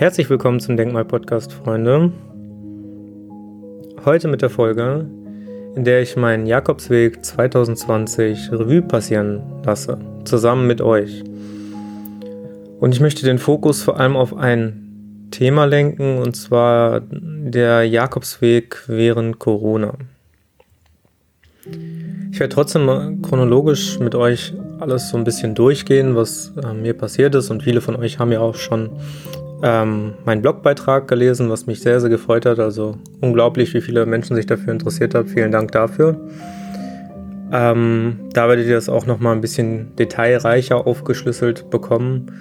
Herzlich willkommen zum Denkmal-Podcast, Freunde. Heute mit der Folge, in der ich meinen Jakobsweg 2020 Revue passieren lasse, zusammen mit euch. Und ich möchte den Fokus vor allem auf ein Thema lenken, und zwar der Jakobsweg während Corona. Ich werde trotzdem chronologisch mit euch alles so ein bisschen durchgehen, was äh, mir passiert ist. Und viele von euch haben ja auch schon ähm, meinen Blogbeitrag gelesen, was mich sehr, sehr gefreut hat. Also unglaublich, wie viele Menschen sich dafür interessiert haben. Vielen Dank dafür. Ähm, da werdet ihr das auch nochmal ein bisschen detailreicher aufgeschlüsselt bekommen.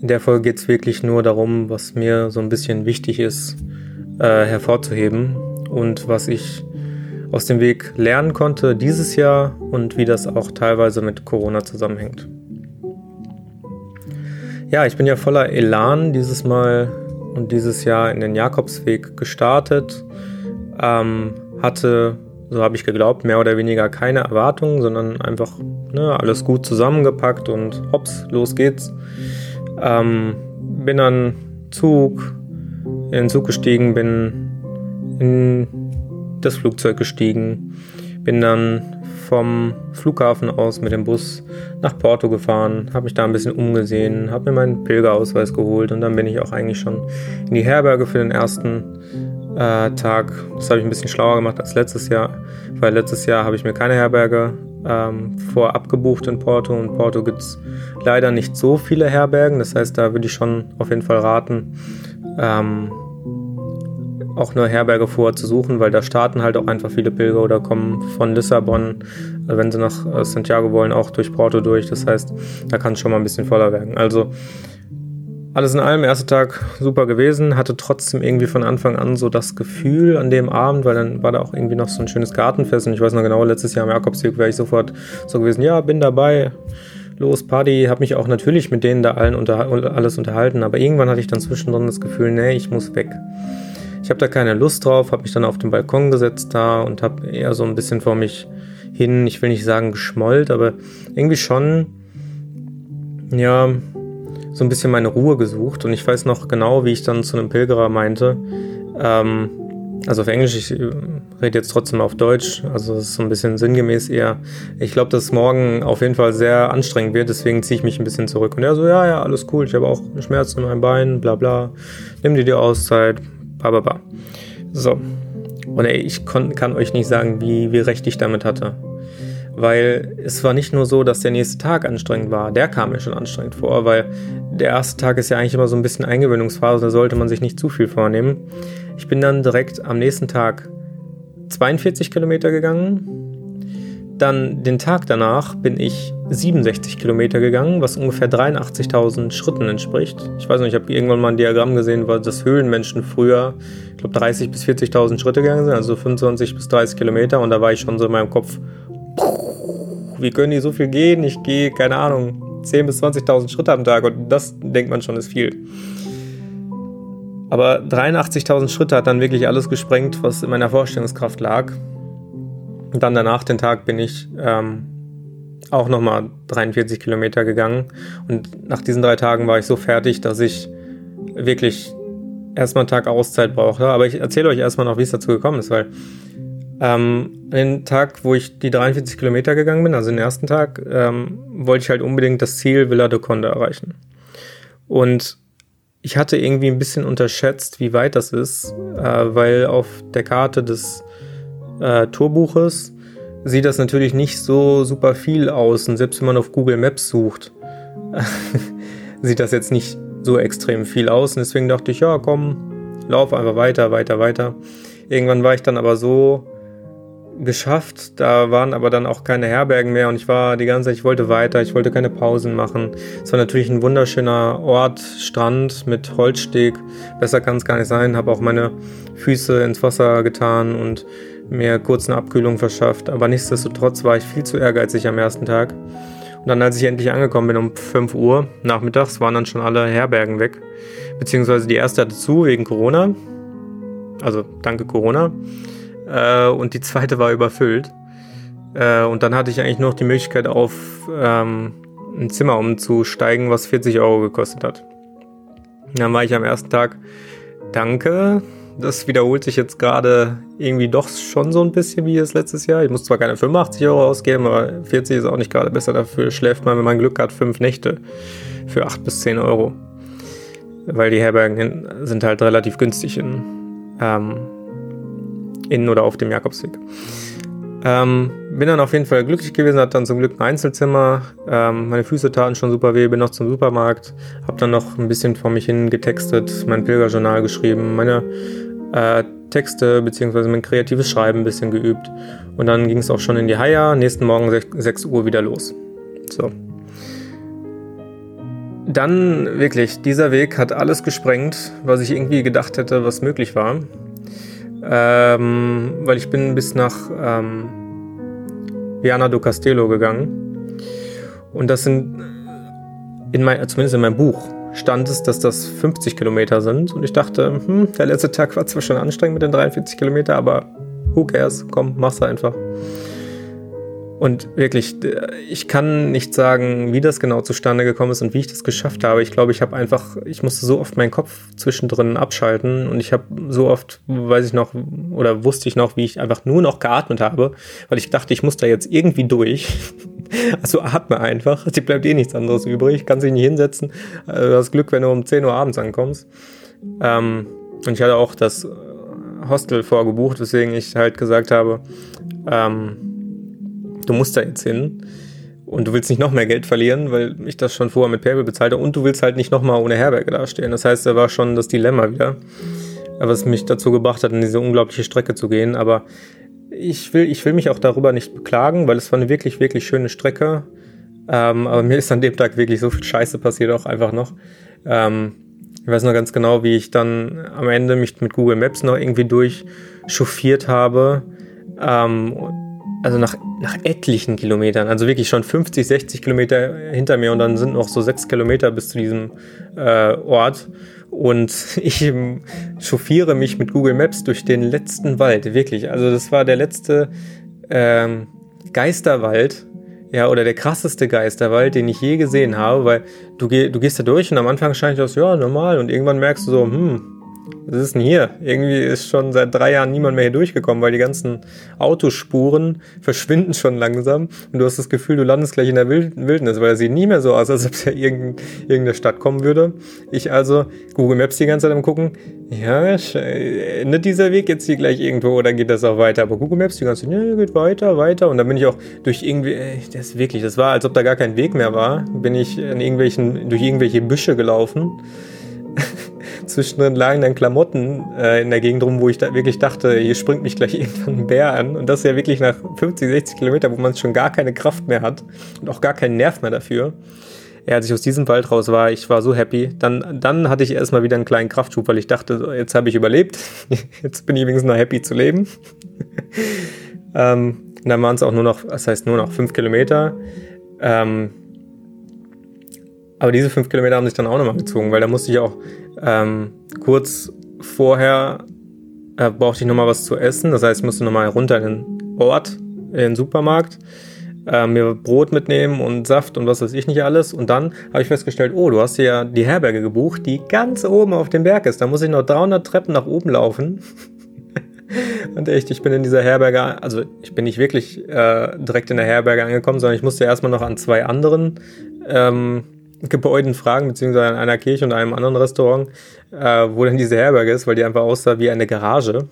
In der Folge geht es wirklich nur darum, was mir so ein bisschen wichtig ist, äh, hervorzuheben und was ich aus dem Weg lernen konnte dieses Jahr und wie das auch teilweise mit Corona zusammenhängt. Ja, ich bin ja voller Elan dieses Mal und dieses Jahr in den Jakobsweg gestartet. Ähm, hatte, so habe ich geglaubt, mehr oder weniger keine Erwartungen, sondern einfach ne, alles gut zusammengepackt und hops, los geht's. Ähm, bin dann Zug, in den Zug gestiegen, bin in das Flugzeug gestiegen, bin dann vom Flughafen aus mit dem Bus nach Porto gefahren, habe mich da ein bisschen umgesehen, habe mir meinen Pilgerausweis geholt und dann bin ich auch eigentlich schon in die Herberge für den ersten äh, Tag. Das habe ich ein bisschen schlauer gemacht als letztes Jahr, weil letztes Jahr habe ich mir keine Herberge ähm, vorab gebucht in Porto und Porto gibt es leider nicht so viele Herbergen. Das heißt, da würde ich schon auf jeden Fall raten, ähm, auch eine Herberge vorher zu suchen, weil da starten halt auch einfach viele Pilger oder kommen von Lissabon, äh, wenn sie nach äh, Santiago wollen, auch durch Porto durch. Das heißt, da kann es schon mal ein bisschen voller werden. Also alles in allem, erster Tag super gewesen, hatte trotzdem irgendwie von Anfang an so das Gefühl an dem Abend, weil dann war da auch irgendwie noch so ein schönes Gartenfest und ich weiß noch genau, letztes Jahr am Jakobsweg wäre ich sofort so gewesen, ja, bin dabei, los, Party, habe mich auch natürlich mit denen da allen unter, alles unterhalten, aber irgendwann hatte ich dann zwischendrin das Gefühl, nee, ich muss weg. Ich habe da keine Lust drauf, habe mich dann auf den Balkon gesetzt da und habe eher so ein bisschen vor mich hin, ich will nicht sagen geschmollt, aber irgendwie schon, ja, so ein bisschen meine Ruhe gesucht. Und ich weiß noch genau, wie ich dann zu einem Pilgerer meinte, ähm, also auf Englisch, ich äh, rede jetzt trotzdem auf Deutsch, also es ist so ein bisschen sinngemäß eher. Ich glaube, dass morgen auf jeden Fall sehr anstrengend wird, deswegen ziehe ich mich ein bisschen zurück. Und er so, ja, ja, alles cool, ich habe auch Schmerzen in meinem Bein, bla bla, nimm dir die Auszeit, Bababa. So. Und ey, ich kann euch nicht sagen, wie, wie recht ich damit hatte. Weil es war nicht nur so, dass der nächste Tag anstrengend war. Der kam mir schon anstrengend vor, weil der erste Tag ist ja eigentlich immer so ein bisschen Eingewöhnungsphase, da sollte man sich nicht zu viel vornehmen. Ich bin dann direkt am nächsten Tag 42 Kilometer gegangen, dann den Tag danach bin ich 67 Kilometer gegangen, was ungefähr 83.000 Schritten entspricht. Ich weiß nicht, ich habe irgendwann mal ein Diagramm gesehen, weil das Höhlenmenschen früher, ich glaube, 30.000 bis 40.000 Schritte gegangen sind, also 25 bis 30 Kilometer. Und da war ich schon so in meinem Kopf, wie können die so viel gehen? Ich gehe, keine Ahnung, 10.000 bis 20.000 Schritte am Tag und das denkt man schon ist viel. Aber 83.000 Schritte hat dann wirklich alles gesprengt, was in meiner Vorstellungskraft lag. Und dann danach den Tag bin ich ähm, auch nochmal 43 Kilometer gegangen. Und nach diesen drei Tagen war ich so fertig, dass ich wirklich erstmal einen Tag Auszeit brauchte. Aber ich erzähle euch erstmal noch, wie es dazu gekommen ist, weil ähm, den Tag, wo ich die 43 Kilometer gegangen bin, also den ersten Tag, ähm, wollte ich halt unbedingt das Ziel Villa de Conde erreichen. Und ich hatte irgendwie ein bisschen unterschätzt, wie weit das ist, äh, weil auf der Karte des äh, Tourbuches sieht das natürlich nicht so super viel aus. Und selbst wenn man auf Google Maps sucht, sieht das jetzt nicht so extrem viel aus. Und deswegen dachte ich, ja, komm, lauf einfach weiter, weiter, weiter. Irgendwann war ich dann aber so geschafft. Da waren aber dann auch keine Herbergen mehr und ich war die ganze Zeit, ich wollte weiter, ich wollte keine Pausen machen. Es war natürlich ein wunderschöner Ort, Strand mit Holzsteg. Besser kann es gar nicht sein. Habe auch meine Füße ins Wasser getan und mir kurz eine Abkühlung verschafft. Aber nichtsdestotrotz war ich viel zu ehrgeizig am ersten Tag. Und dann, als ich endlich angekommen bin um 5 Uhr nachmittags, waren dann schon alle Herbergen weg. Beziehungsweise die erste hatte zu wegen Corona. Also danke Corona. Äh, und die zweite war überfüllt. Äh, und dann hatte ich eigentlich noch die Möglichkeit, auf ähm, ein Zimmer umzusteigen, was 40 Euro gekostet hat. Dann war ich am ersten Tag, danke. Das wiederholt sich jetzt gerade irgendwie doch schon so ein bisschen wie das letztes Jahr. Ich muss zwar keine 85 Euro ausgeben, aber 40 ist auch nicht gerade besser. Dafür schläft man, wenn man Glück hat, fünf Nächte für 8 bis 10 Euro. Weil die Herbergen sind halt relativ günstig in, ähm, in oder auf dem Jakobsweg. Ähm, bin dann auf jeden Fall glücklich gewesen, hatte dann zum Glück ein Einzelzimmer. Ähm, meine Füße taten schon super weh, bin noch zum Supermarkt, habe dann noch ein bisschen vor mich hin getextet, mein Pilgerjournal geschrieben, meine äh, Texte bzw. mein kreatives Schreiben ein bisschen geübt. Und dann ging es auch schon in die Haia, nächsten Morgen 6, 6 Uhr wieder los. So. Dann wirklich, dieser Weg hat alles gesprengt, was ich irgendwie gedacht hätte, was möglich war ähm, weil ich bin bis nach ähm, Viana do Castelo gegangen. Und das sind, in mein, zumindest in meinem Buch, stand es, dass das 50 Kilometer sind. Und ich dachte, hm, der letzte Tag war zwar schon anstrengend mit den 43 Kilometer, aber who cares? Komm, mach's einfach. Und wirklich, ich kann nicht sagen, wie das genau zustande gekommen ist und wie ich das geschafft habe. Ich glaube, ich habe einfach, ich musste so oft meinen Kopf zwischendrin abschalten und ich habe so oft, weiß ich noch, oder wusste ich noch, wie ich einfach nur noch geatmet habe, weil ich dachte, ich muss da jetzt irgendwie durch. Also atme einfach, dir bleibt eh nichts anderes übrig, kannst dich nicht hinsetzen. Also du hast Glück, wenn du um 10 Uhr abends ankommst. Ähm, und ich hatte auch das Hostel vorgebucht, weswegen ich halt gesagt habe, ähm, du musst da jetzt hin und du willst nicht noch mehr Geld verlieren, weil ich das schon vorher mit PayPal bezahlte und du willst halt nicht nochmal ohne Herberge dastehen. Das heißt, da war schon das Dilemma wieder, was mich dazu gebracht hat, in diese unglaubliche Strecke zu gehen. Aber ich will, ich will mich auch darüber nicht beklagen, weil es war eine wirklich, wirklich schöne Strecke. Ähm, aber mir ist an dem Tag wirklich so viel Scheiße passiert auch einfach noch. Ähm, ich weiß noch ganz genau, wie ich dann am Ende mich mit Google Maps noch irgendwie durchchauffiert habe. Ähm, also nach, nach etlichen Kilometern, also wirklich schon 50, 60 Kilometer hinter mir und dann sind noch so sechs Kilometer bis zu diesem äh, Ort. Und ich chauffiere mich mit Google Maps durch den letzten Wald, wirklich. Also das war der letzte ähm, Geisterwald, ja, oder der krasseste Geisterwald, den ich je gesehen habe, weil du, geh, du gehst da durch und am Anfang scheint das, ja, normal, und irgendwann merkst du so, hm, was ist denn hier? Irgendwie ist schon seit drei Jahren niemand mehr hier durchgekommen, weil die ganzen Autospuren verschwinden schon langsam und du hast das Gefühl, du landest gleich in der Wildnis, weil es sieht nie mehr so aus, als ob es ja irgendeine Stadt kommen würde. Ich also Google Maps die ganze Zeit am gucken, ja, endet dieser Weg jetzt hier gleich irgendwo oder geht das auch weiter? Aber Google Maps die ganze Zeit, ja, geht weiter, weiter und dann bin ich auch durch irgendwie, das ist wirklich, das war, als ob da gar kein Weg mehr war, bin ich in irgendwelchen, durch irgendwelche Büsche gelaufen zwischendrin lagen dann Klamotten äh, in der Gegend rum, wo ich da wirklich dachte, hier springt mich gleich irgendwann ein Bär an. Und das ist ja wirklich nach 50, 60 Kilometern, wo man schon gar keine Kraft mehr hat und auch gar keinen Nerv mehr dafür. Ja, als ich aus diesem Wald raus war, ich war so happy. Dann, dann hatte ich erstmal wieder einen kleinen Kraftschub, weil ich dachte, jetzt habe ich überlebt. Jetzt bin ich wenigstens noch happy zu leben. ähm, dann waren es auch nur noch, das heißt nur noch fünf Kilometer. Ähm, aber diese fünf Kilometer haben sich dann auch nochmal gezogen, weil da musste ich auch ähm, kurz vorher äh, brauchte ich nochmal was zu essen. Das heißt, ich musste nochmal runter in den Ort, in den Supermarkt, äh, mir Brot mitnehmen und Saft und was weiß ich nicht alles. Und dann habe ich festgestellt, oh, du hast hier ja die Herberge gebucht, die ganz oben auf dem Berg ist. Da muss ich noch 300 Treppen nach oben laufen. Und echt, ich bin in dieser Herberge, also ich bin nicht wirklich äh, direkt in der Herberge angekommen, sondern ich musste erstmal noch an zwei anderen ähm, Gebäuden fragen, beziehungsweise an einer Kirche und einem anderen Restaurant, äh, wo denn diese Herberge ist, weil die einfach aussah wie eine Garage.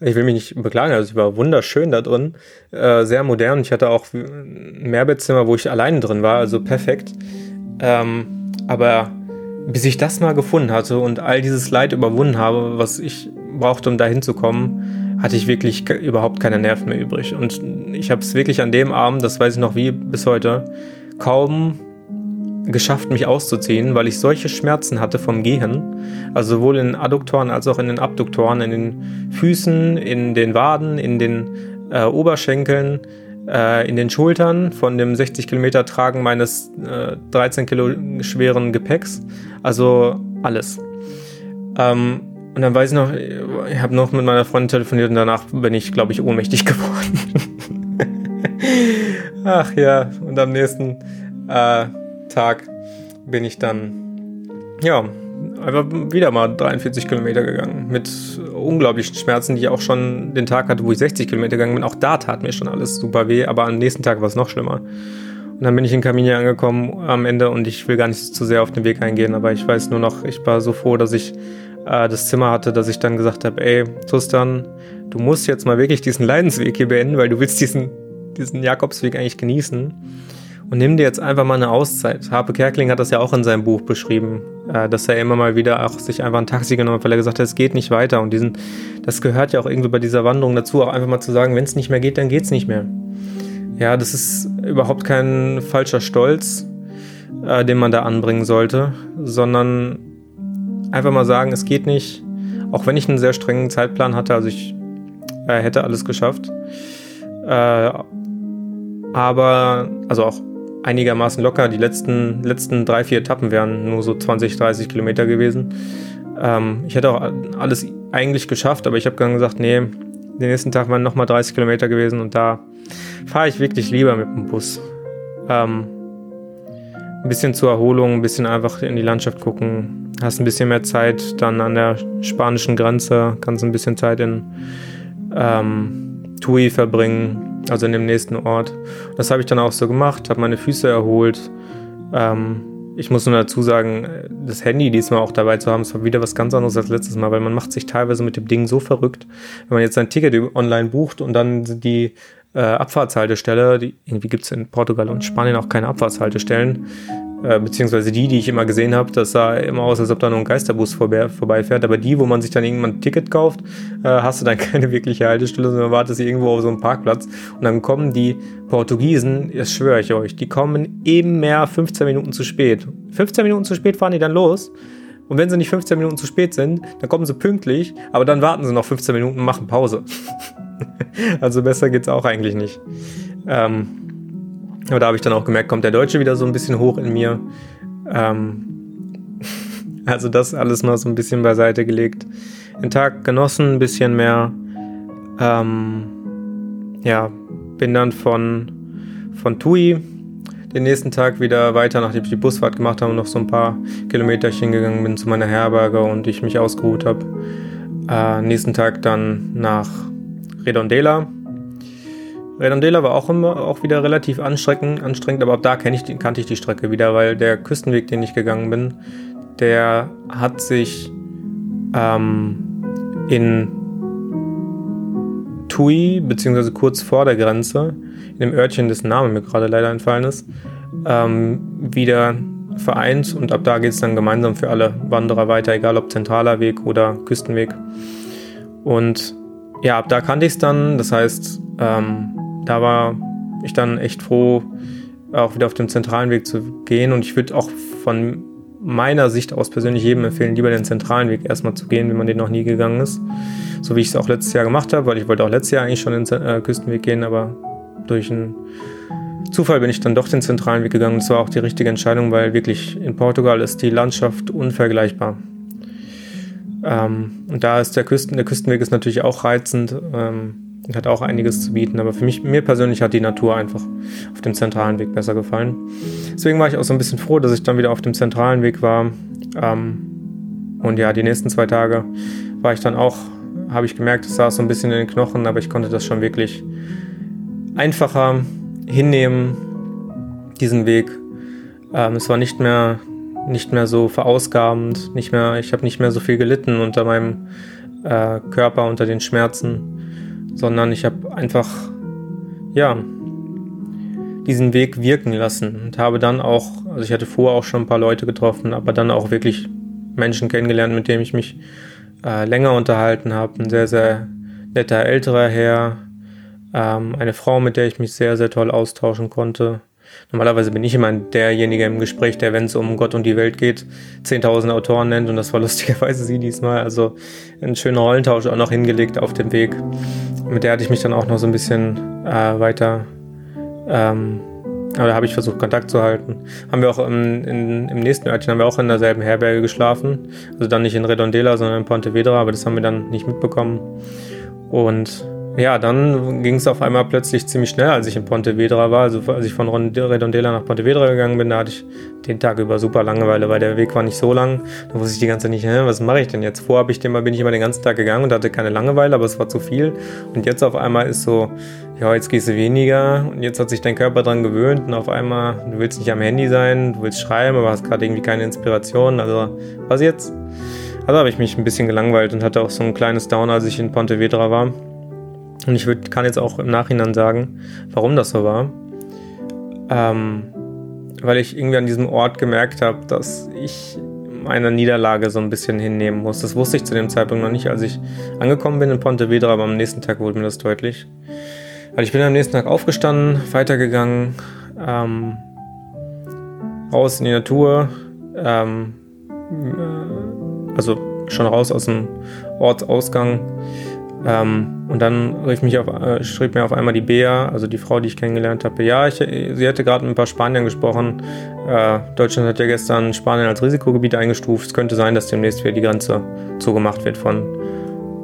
ich will mich nicht beklagen, also ich war wunderschön da drin, äh, sehr modern. Ich hatte auch ein Mehrbettzimmer, wo ich alleine drin war, also perfekt. Ähm, aber bis ich das mal gefunden hatte und all dieses Leid überwunden habe, was ich brauchte, um da hinzukommen, hatte ich wirklich überhaupt keine Nerven mehr übrig. Und ich habe es wirklich an dem Abend, das weiß ich noch wie bis heute, kaum geschafft, mich auszuziehen, weil ich solche Schmerzen hatte vom Gehen. Also sowohl in den Adduktoren als auch in den Abduktoren, in den Füßen, in den Waden, in den äh, Oberschenkeln, äh, in den Schultern von dem 60 Kilometer Tragen meines äh, 13 Kilo schweren Gepäcks. Also alles. Ähm, und dann weiß ich noch, ich habe noch mit meiner Freundin telefoniert und danach bin ich, glaube ich, ohnmächtig geworden. Ach ja, und am nächsten äh, Tag bin ich dann ja, einfach wieder mal 43 Kilometer gegangen. Mit unglaublichen Schmerzen, die ich auch schon den Tag hatte, wo ich 60 Kilometer gegangen bin. Auch da tat mir schon alles super weh, aber am nächsten Tag war es noch schlimmer. Und dann bin ich in Kaminia angekommen am Ende und ich will gar nicht zu sehr auf den Weg eingehen, aber ich weiß nur noch, ich war so froh, dass ich äh, das Zimmer hatte, dass ich dann gesagt habe, ey, Tristan, du musst jetzt mal wirklich diesen Leidensweg hier beenden, weil du willst diesen, diesen Jakobsweg eigentlich genießen. Und nimm dir jetzt einfach mal eine Auszeit. Harpe Kerkling hat das ja auch in seinem Buch beschrieben, äh, dass er immer mal wieder auch sich einfach ein Taxi genommen hat, weil er gesagt hat, es geht nicht weiter. Und diesen, das gehört ja auch irgendwie bei dieser Wanderung dazu, auch einfach mal zu sagen, wenn es nicht mehr geht, dann geht es nicht mehr. Ja, das ist überhaupt kein falscher Stolz, äh, den man da anbringen sollte, sondern einfach mal sagen, es geht nicht. Auch wenn ich einen sehr strengen Zeitplan hatte, also ich äh, hätte alles geschafft. Äh, aber, also auch einigermaßen locker. Die letzten, letzten drei, vier Etappen wären nur so 20, 30 Kilometer gewesen. Ähm, ich hätte auch alles eigentlich geschafft, aber ich habe dann gesagt, nee, den nächsten Tag waren nochmal 30 Kilometer gewesen und da fahre ich wirklich lieber mit dem Bus. Ähm, ein bisschen zur Erholung, ein bisschen einfach in die Landschaft gucken. Hast ein bisschen mehr Zeit dann an der spanischen Grenze, kannst ein bisschen Zeit in ähm, Tui verbringen, also in dem nächsten Ort. Das habe ich dann auch so gemacht, habe meine Füße erholt. Ähm, ich muss nur dazu sagen, das Handy diesmal auch dabei zu haben, ist wieder was ganz anderes als letztes Mal, weil man macht sich teilweise mit dem Ding so verrückt. Wenn man jetzt sein Ticket online bucht und dann die äh, Abfahrtshaltestelle, die, irgendwie gibt es in Portugal und Spanien auch keine Abfahrtshaltestellen, äh, beziehungsweise die, die ich immer gesehen habe, das sah immer aus, als ob da nur ein Geisterbus vorbei, vorbeifährt. Aber die, wo man sich dann irgendwann ein Ticket kauft, äh, hast du dann keine wirkliche Haltestelle, sondern wartest irgendwo auf so einem Parkplatz. Und dann kommen die Portugiesen, das schwöre ich euch, die kommen eben mehr 15 Minuten zu spät. 15 Minuten zu spät fahren die dann los. Und wenn sie nicht 15 Minuten zu spät sind, dann kommen sie pünktlich, aber dann warten sie noch 15 Minuten und machen Pause. also besser geht's auch eigentlich nicht. Ähm, aber da habe ich dann auch gemerkt, kommt der Deutsche wieder so ein bisschen hoch in mir. Ähm, also das alles mal so ein bisschen beiseite gelegt. Den Tag genossen, ein bisschen mehr. Ähm, ja, bin dann von, von Tui den nächsten Tag wieder weiter, nachdem ich die Busfahrt gemacht habe und noch so ein paar Kilometerchen gegangen bin zu meiner Herberge und ich mich ausgeruht habe. Äh, nächsten Tag dann nach Redondela Redondela war auch immer auch wieder relativ anstrengend, anstrengend aber ab da ich kannte ich die Strecke wieder, weil der Küstenweg, den ich gegangen bin, der hat sich ähm, in Tui, beziehungsweise kurz vor der Grenze, in dem Örtchen, dessen Name mir gerade leider entfallen ist, ähm, wieder vereint und ab da geht es dann gemeinsam für alle Wanderer weiter, egal ob zentraler Weg oder Küstenweg. Und ja, ab da kannte ich es dann, das heißt, ähm, da war ich dann echt froh, auch wieder auf dem zentralen Weg zu gehen. Und ich würde auch von meiner Sicht aus persönlich jedem empfehlen, lieber den zentralen Weg erstmal zu gehen, wenn man den noch nie gegangen ist. So wie ich es auch letztes Jahr gemacht habe, weil ich wollte auch letztes Jahr eigentlich schon den äh, Küstenweg gehen, aber durch einen Zufall bin ich dann doch den zentralen Weg gegangen. Das war auch die richtige Entscheidung, weil wirklich in Portugal ist die Landschaft unvergleichbar. Ähm, und da ist der Küsten, der Küstenweg ist natürlich auch reizend. Ähm, hat auch einiges zu bieten, aber für mich, mir persönlich hat die Natur einfach auf dem zentralen Weg besser gefallen. Deswegen war ich auch so ein bisschen froh, dass ich dann wieder auf dem zentralen Weg war. Ähm, und ja, die nächsten zwei Tage war ich dann auch, habe ich gemerkt, es saß so ein bisschen in den Knochen, aber ich konnte das schon wirklich einfacher hinnehmen, diesen Weg. Ähm, es war nicht mehr, nicht mehr so verausgabend, nicht mehr, ich habe nicht mehr so viel gelitten unter meinem äh, Körper, unter den Schmerzen sondern ich habe einfach, ja, diesen Weg wirken lassen und habe dann auch, also ich hatte vorher auch schon ein paar Leute getroffen, aber dann auch wirklich Menschen kennengelernt, mit denen ich mich äh, länger unterhalten habe. Ein sehr, sehr netter älterer Herr, ähm, eine Frau, mit der ich mich sehr, sehr toll austauschen konnte. Normalerweise bin ich immer derjenige im Gespräch, der, wenn es um Gott und die Welt geht, 10.000 Autoren nennt und das war lustigerweise sie diesmal. Also ein schöner Rollentausch auch noch hingelegt auf dem Weg. Mit der hatte ich mich dann auch noch so ein bisschen äh, weiter, ähm, aber da habe ich versucht, Kontakt zu halten. Haben wir auch im, in, im nächsten Örtchen haben wir auch in derselben Herberge geschlafen. Also dann nicht in Redondela, sondern in Pontevedra, aber das haben wir dann nicht mitbekommen. Und ja, dann ging es auf einmal plötzlich ziemlich schnell, als ich in Pontevedra war. Also als ich von Redondela nach Pontevedra gegangen bin, da hatte ich den Tag über super Langeweile, weil der Weg war nicht so lang. Da wusste ich die ganze Zeit nicht, hä, was mache ich denn jetzt? Vorher ich den, bin ich immer den ganzen Tag gegangen und hatte keine Langeweile, aber es war zu viel. Und jetzt auf einmal ist so, ja, jetzt gehst du weniger und jetzt hat sich dein Körper dran gewöhnt und auf einmal, du willst nicht am Handy sein, du willst schreiben, aber hast gerade irgendwie keine Inspiration. Also, was jetzt? Also habe ich mich ein bisschen gelangweilt und hatte auch so ein kleines Down, als ich in Pontevedra war. Und ich würd, kann jetzt auch im Nachhinein sagen, warum das so war. Ähm, weil ich irgendwie an diesem Ort gemerkt habe, dass ich meine Niederlage so ein bisschen hinnehmen muss. Das wusste ich zu dem Zeitpunkt noch nicht, als ich angekommen bin in Pontevedra, aber am nächsten Tag wurde mir das deutlich. Weil ich bin am nächsten Tag aufgestanden, weitergegangen, ähm, raus in die Natur, ähm, äh, also schon raus aus dem Ortsausgang ähm, und dann rief mich auf, äh, schrieb mir auf einmal die Bea, also die Frau, die ich kennengelernt habe, ja, ich, sie hätte gerade mit ein paar Spaniern gesprochen. Äh, Deutschland hat ja gestern Spanien als Risikogebiet eingestuft. Es könnte sein, dass demnächst wieder die Grenze zugemacht wird von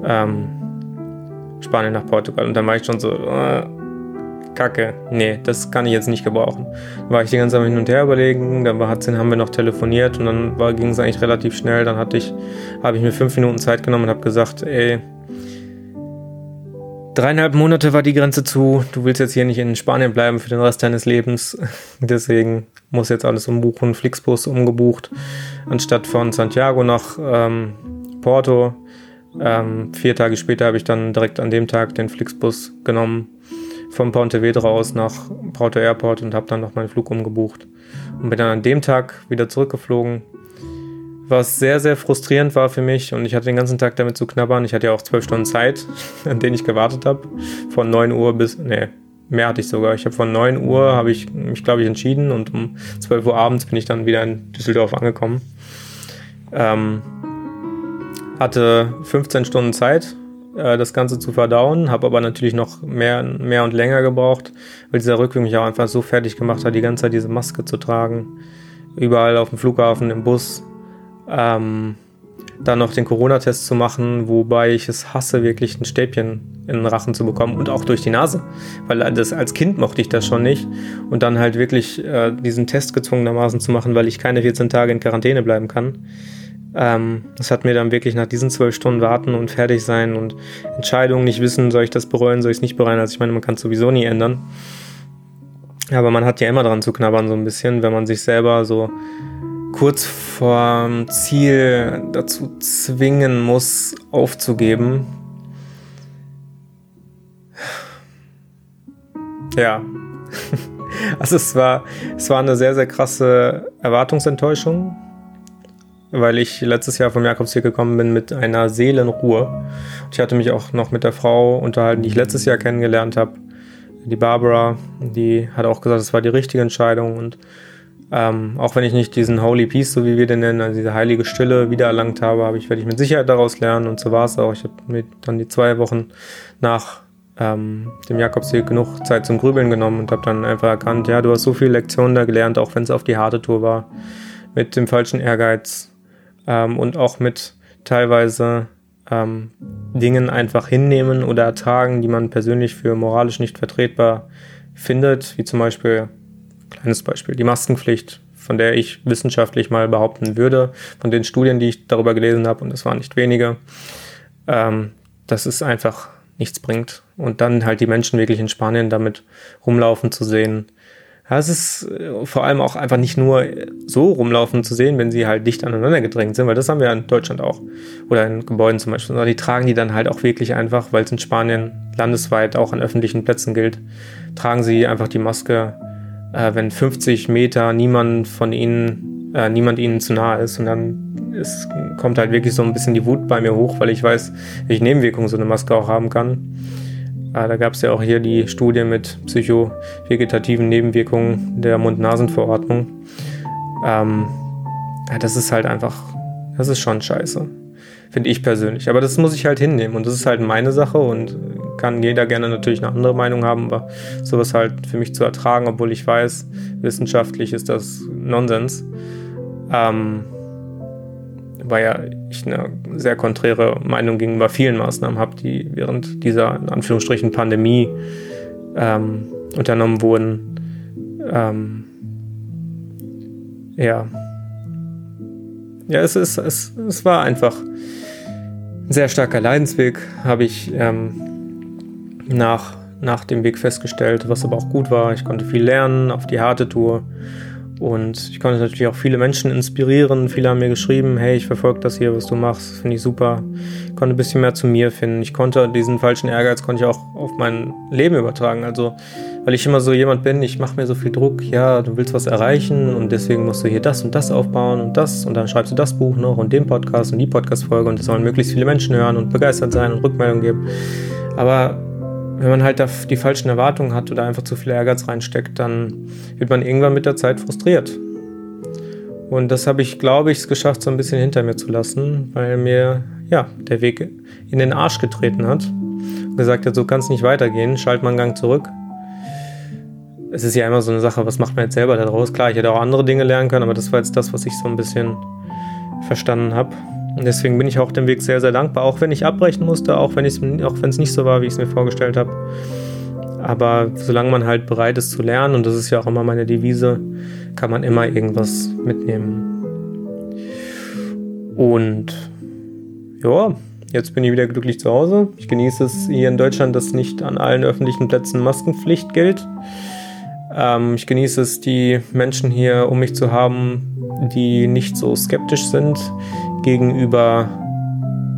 ähm, Spanien nach Portugal. Und dann war ich schon so, äh, Kacke, nee, das kann ich jetzt nicht gebrauchen. Da war ich die ganze Zeit hin und her überlegen, dann haben wir noch telefoniert und dann ging es eigentlich relativ schnell. Dann hatte ich, habe ich mir fünf Minuten Zeit genommen und habe gesagt, ey, Dreieinhalb Monate war die Grenze zu. Du willst jetzt hier nicht in Spanien bleiben für den Rest deines Lebens. Deswegen muss jetzt alles umbuchen. Flixbus umgebucht. Anstatt von Santiago nach ähm, Porto. Ähm, vier Tage später habe ich dann direkt an dem Tag den Flixbus genommen. Vom Pontevedra aus nach Porto Airport und habe dann noch meinen Flug umgebucht. Und bin dann an dem Tag wieder zurückgeflogen was sehr, sehr frustrierend war für mich und ich hatte den ganzen Tag damit zu knabbern. Ich hatte ja auch zwölf Stunden Zeit, an denen ich gewartet habe. Von 9 Uhr bis, nee, mehr hatte ich sogar. Ich habe von 9 Uhr, habe ich mich, glaube ich, entschieden und um 12 Uhr abends bin ich dann wieder in Düsseldorf angekommen. Ähm, hatte 15 Stunden Zeit, äh, das Ganze zu verdauen, habe aber natürlich noch mehr, mehr und länger gebraucht, weil dieser Rückweg mich auch einfach so fertig gemacht hat, die ganze Zeit diese Maske zu tragen. Überall auf dem Flughafen, im Bus, ähm, dann noch den Corona-Test zu machen, wobei ich es hasse, wirklich ein Stäbchen in den Rachen zu bekommen und auch durch die Nase, weil das als Kind mochte ich das schon nicht und dann halt wirklich äh, diesen Test gezwungenermaßen zu machen, weil ich keine 14 Tage in Quarantäne bleiben kann. Ähm, das hat mir dann wirklich nach diesen zwölf Stunden warten und fertig sein und Entscheidungen nicht wissen, soll ich das bereuen, soll ich es nicht bereuen. Also ich meine, man kann es sowieso nie ändern. Aber man hat ja immer dran zu knabbern so ein bisschen, wenn man sich selber so kurz vorm Ziel dazu zwingen muss, aufzugeben. Ja. Also es war, es war eine sehr, sehr krasse Erwartungsenttäuschung, weil ich letztes Jahr vom Jakobsweg gekommen bin mit einer Seelenruhe. Und ich hatte mich auch noch mit der Frau unterhalten, die ich letztes Jahr kennengelernt habe. Die Barbara, die hat auch gesagt, es war die richtige Entscheidung und ähm, auch wenn ich nicht diesen Holy Peace, so wie wir den nennen, also diese heilige Stille wiedererlangt habe, habe ich, werde ich mit Sicherheit daraus lernen und so war es auch. Ich habe mir dann die zwei Wochen nach ähm, dem Jakobsweg genug Zeit zum Grübeln genommen und habe dann einfach erkannt, ja, du hast so viele Lektionen da gelernt, auch wenn es auf die harte Tour war, mit dem falschen Ehrgeiz ähm, und auch mit teilweise ähm, Dingen einfach hinnehmen oder ertragen, die man persönlich für moralisch nicht vertretbar findet, wie zum Beispiel Kleines Beispiel, die Maskenpflicht, von der ich wissenschaftlich mal behaupten würde, von den Studien, die ich darüber gelesen habe, und es waren nicht wenige, ähm, dass es einfach nichts bringt. Und dann halt die Menschen wirklich in Spanien damit rumlaufen zu sehen. Ja, es ist äh, vor allem auch einfach nicht nur so rumlaufen zu sehen, wenn sie halt dicht aneinander gedrängt sind, weil das haben wir in Deutschland auch. Oder in Gebäuden zum Beispiel. Sondern die tragen die dann halt auch wirklich einfach, weil es in Spanien landesweit auch an öffentlichen Plätzen gilt, tragen sie einfach die Maske äh, wenn 50 Meter niemand von ihnen, äh, niemand ihnen zu nahe ist und dann ist, kommt halt wirklich so ein bisschen die Wut bei mir hoch, weil ich weiß, welche Nebenwirkungen so eine Maske auch haben kann. Äh, da gab es ja auch hier die Studie mit psychovegetativen Nebenwirkungen der Mund-Nasen-Verordnung. Ähm, ja, das ist halt einfach, das ist schon scheiße. Finde ich persönlich. Aber das muss ich halt hinnehmen und das ist halt meine Sache und kann jeder gerne natürlich eine andere Meinung haben, aber sowas halt für mich zu ertragen, obwohl ich weiß, wissenschaftlich ist das Nonsens. Ähm, weil ja ich eine sehr konträre Meinung gegenüber vielen Maßnahmen habe, die während dieser in Anführungsstrichen Pandemie ähm, unternommen wurden. Ähm, ja. Ja, es ist, es, es war einfach ein sehr starker Leidensweg, habe ich ähm, nach, nach dem Weg festgestellt, was aber auch gut war. Ich konnte viel lernen auf die harte Tour. Und ich konnte natürlich auch viele Menschen inspirieren. Viele haben mir geschrieben, hey, ich verfolge das hier, was du machst, finde ich super. Konnte ein bisschen mehr zu mir finden. Ich konnte diesen falschen Ehrgeiz konnte ich auch auf mein Leben übertragen. Also, weil ich immer so jemand bin, ich mache mir so viel Druck, ja, du willst was erreichen und deswegen musst du hier das und das aufbauen und das und dann schreibst du das Buch noch und den Podcast und die Podcast-Folge und das sollen möglichst viele Menschen hören und begeistert sein und Rückmeldungen geben. Aber wenn man halt die falschen Erwartungen hat oder einfach zu viel Ehrgeiz reinsteckt, dann wird man irgendwann mit der Zeit frustriert. Und das habe ich, glaube ich, es geschafft, so ein bisschen hinter mir zu lassen, weil mir ja der Weg in den Arsch getreten hat. Und gesagt hat, so kann es nicht weitergehen, schalt mal einen Gang zurück. Es ist ja immer so eine Sache, was macht man jetzt selber daraus? Klar, ich hätte auch andere Dinge lernen können, aber das war jetzt das, was ich so ein bisschen verstanden habe. Und deswegen bin ich auch dem Weg sehr, sehr dankbar, auch wenn ich abbrechen musste, auch wenn es nicht so war, wie ich es mir vorgestellt habe. Aber solange man halt bereit ist zu lernen, und das ist ja auch immer meine Devise, kann man immer irgendwas mitnehmen. Und ja, jetzt bin ich wieder glücklich zu Hause. Ich genieße es hier in Deutschland, dass nicht an allen öffentlichen Plätzen Maskenpflicht gilt. Ähm, ich genieße es, die Menschen hier um mich zu haben, die nicht so skeptisch sind, gegenüber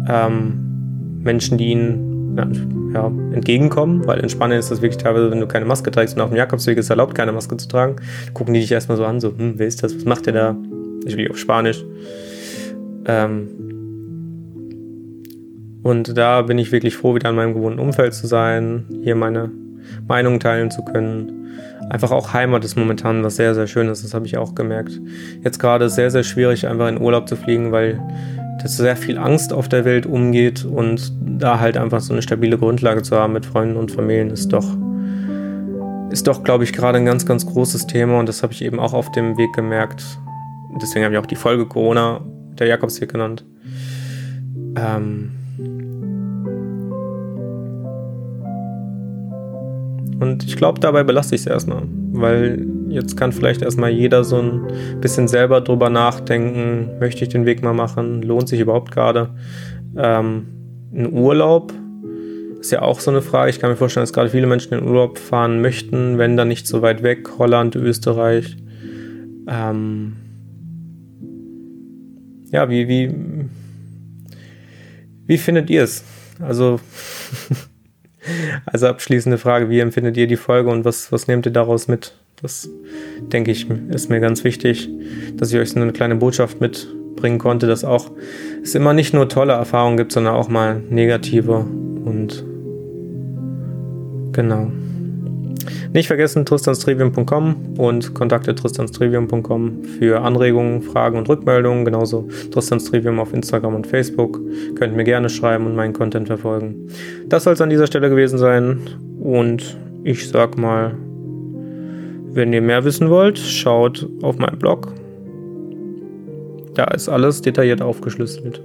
ähm, Menschen, die ihnen ja, entgegenkommen, weil in Spanien ist das wirklich teilweise, wenn du keine Maske trägst und auf dem Jakobsweg ist erlaubt, keine Maske zu tragen, gucken die dich erstmal so an, so, hm, wer ist das, was macht der da? Ich will auf Spanisch. Ähm, und da bin ich wirklich froh, wieder in meinem gewohnten Umfeld zu sein, hier meine Meinung teilen zu können einfach auch Heimat ist momentan was sehr, sehr Schönes. Das habe ich auch gemerkt. Jetzt gerade ist es sehr, sehr schwierig, einfach in Urlaub zu fliegen, weil das sehr viel Angst auf der Welt umgeht und da halt einfach so eine stabile Grundlage zu haben mit Freunden und Familien ist doch, ist doch, glaube ich, gerade ein ganz, ganz großes Thema und das habe ich eben auch auf dem Weg gemerkt. Deswegen habe ich auch die Folge Corona der Jakobsweg genannt. Ähm, Und ich glaube, dabei belasse ich es erstmal. Weil jetzt kann vielleicht erstmal jeder so ein bisschen selber drüber nachdenken, möchte ich den Weg mal machen, lohnt sich überhaupt gerade. Ähm, ein Urlaub ist ja auch so eine Frage. Ich kann mir vorstellen, dass gerade viele Menschen in Urlaub fahren möchten, wenn dann nicht so weit weg, Holland, Österreich. Ähm, ja, wie, wie, wie findet ihr es? Also Also abschließende Frage, wie empfindet ihr die Folge und was, was nehmt ihr daraus mit? Das denke ich, ist mir ganz wichtig, dass ich euch so eine kleine Botschaft mitbringen konnte, dass auch es immer nicht nur tolle Erfahrungen gibt, sondern auch mal negative und genau. Nicht vergessen tristanstrivium.com und kontakte tristanstrivium.com für Anregungen, Fragen und Rückmeldungen. Genauso Tristanstrivium auf Instagram und Facebook. Könnt mir gerne schreiben und meinen Content verfolgen. Das soll es an dieser Stelle gewesen sein. Und ich sag mal, wenn ihr mehr wissen wollt, schaut auf meinen Blog. Da ist alles detailliert aufgeschlüsselt.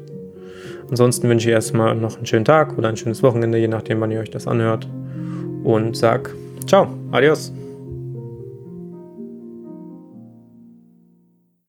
Ansonsten wünsche ich erstmal noch einen schönen Tag oder ein schönes Wochenende, je nachdem, wann ihr euch das anhört. Und sag Ciao, adiós.